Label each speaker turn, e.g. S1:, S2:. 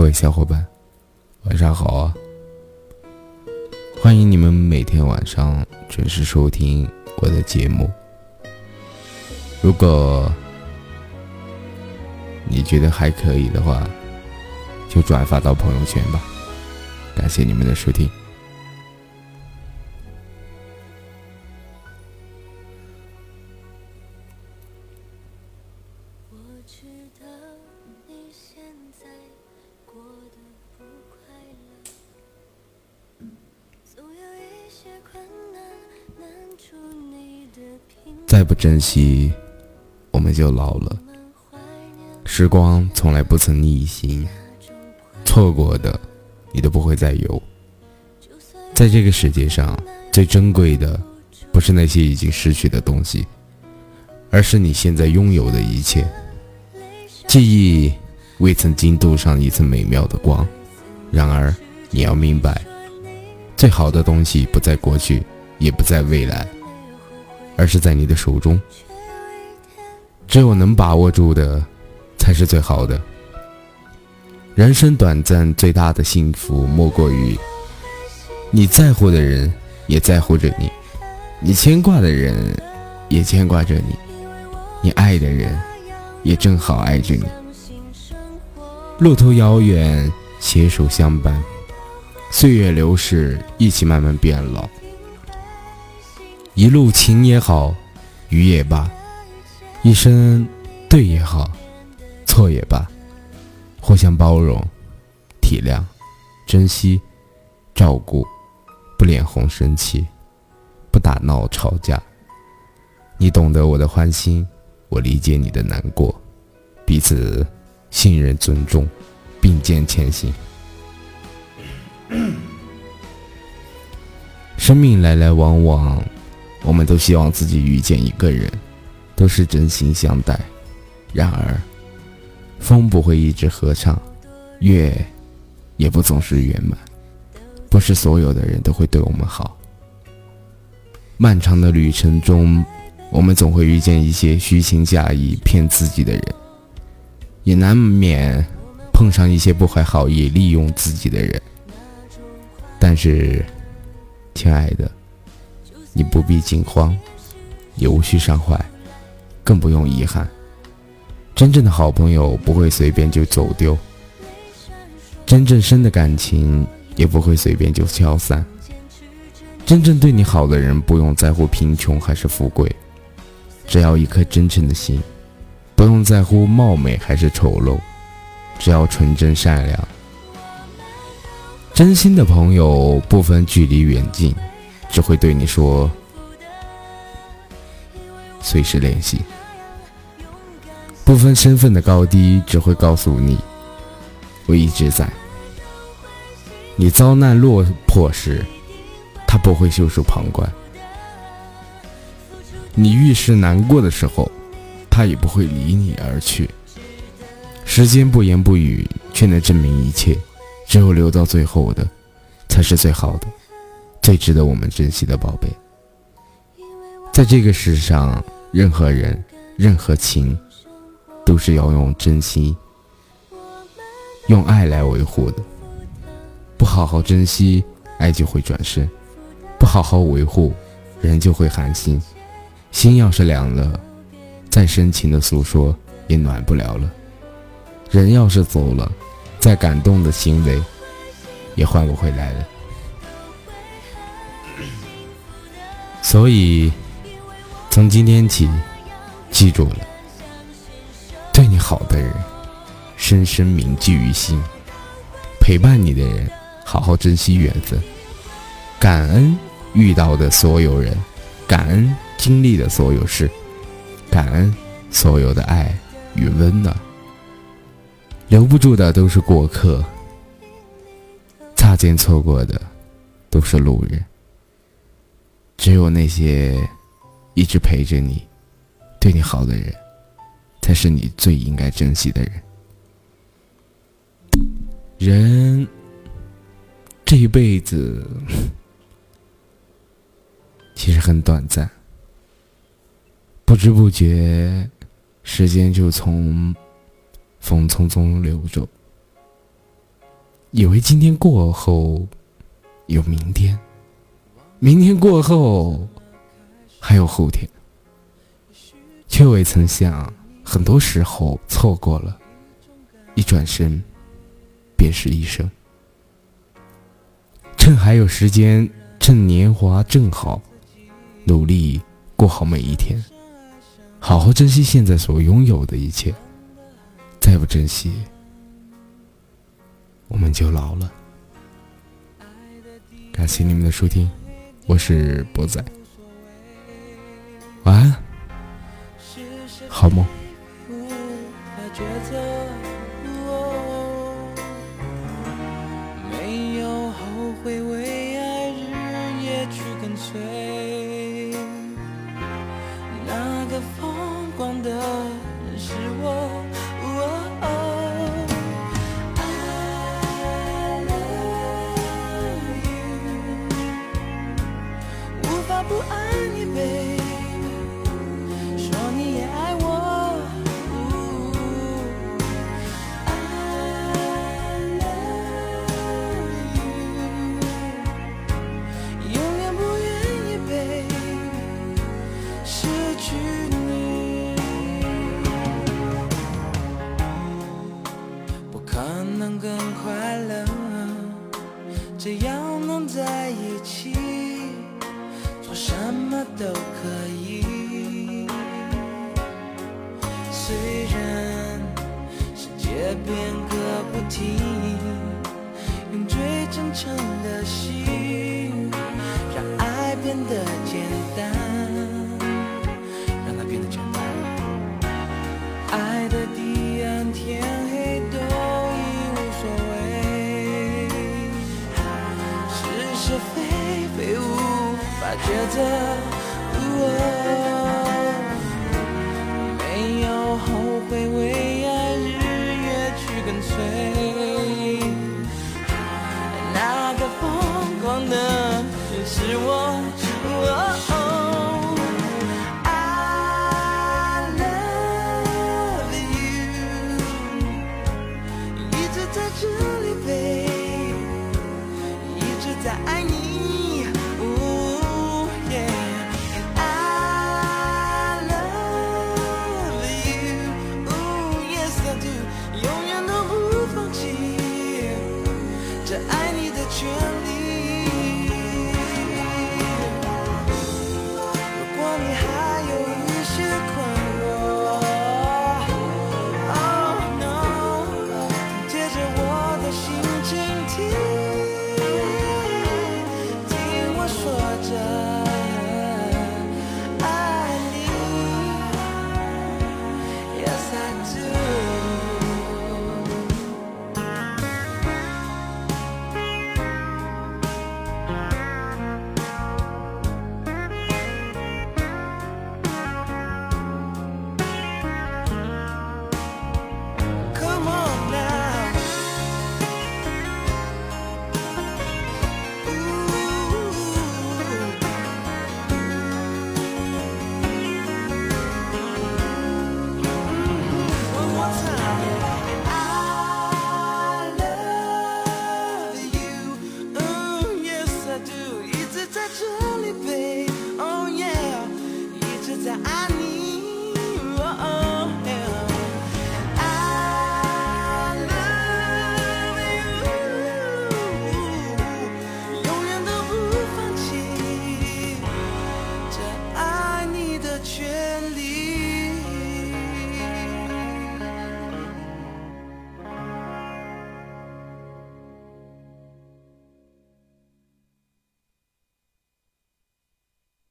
S1: 各位小伙伴，晚上好啊！欢迎你们每天晚上准时收听我的节目。如果你觉得还可以的话，就转发到朋友圈吧。感谢你们的收听。再不珍惜，我们就老了。时光从来不曾逆行，错过的，你都不会再有。在这个世界上，最珍贵的，不是那些已经失去的东西，而是你现在拥有的一切。记忆未曾经镀上一层美妙的光，然而你要明白，最好的东西不在过去，也不在未来。而是在你的手中，只有能把握住的，才是最好的。人生短暂，最大的幸福莫过于你在乎的人也在乎着你，你牵挂的人也牵挂着你，你爱的人也正好爱着你。路途遥远，携手相伴，岁月流逝，一起慢慢变老。一路情也好，雨也罢，一生对也好，错也罢，互相包容、体谅、珍惜、照顾，不脸红生气，不打闹吵架。你懂得我的欢心，我理解你的难过，彼此信任、尊重，并肩前行。生命来来往往。我们都希望自己遇见一个人，都是真心相待。然而，风不会一直合唱，月也不总是圆满。不是所有的人都会对我们好。漫长的旅程中，我们总会遇见一些虚情假意骗自己的人，也难免碰上一些不怀好意利用自己的人。但是，亲爱的。你不必惊慌，也无需伤怀，更不用遗憾。真正的好朋友不会随便就走丢，真正深的感情也不会随便就消散。真正对你好的人，不用在乎贫穷还是富贵，只要一颗真诚的心；不用在乎貌美还是丑陋，只要纯真善良。真心的朋友不分距离远近。只会对你说，随时联系，不分身份的高低，只会告诉你，我一直在。你遭难落魄时，他不会袖手旁观；你遇事难过的时候，他也不会离你而去。时间不言不语，却能证明一切。只有留到最后的，才是最好的。最值得我们珍惜的宝贝，在这个世上，任何人、任何情，都是要用真心、用爱来维护的。不好好珍惜，爱就会转身；不好好维护，人就会寒心。心要是凉了，再深情的诉说也暖不了了。人要是走了，再感动的行为也换不回来了。所以，从今天起，记住了，对你好的人，深深铭记于心；陪伴你的人，好好珍惜缘分；感恩遇到的所有人，感恩经历的所有事，感恩所有的爱与温暖。留不住的都是过客，擦肩错过的都是路人。只有那些一直陪着你、对你好的人，才是你最应该珍惜的人。人这一辈子其实很短暂，不知不觉，时间就从风匆匆流走。以为今天过后有明天，明天过后还有后天，却未曾想，很多时候错过了，一转身便是一生。趁还有时间，趁年华正好，努力过好每一天，好好珍惜现在所拥有的一切。再不珍惜，我们就老了。感谢你们的收听，我是博仔，晚安，好梦。
S2: 变个不停，用最真诚的心，让爱变得简单，让它变得简单。爱的彼岸，天黑都已无所谓，是是非非无法。抉择，没有后悔，疯狂的人是我 to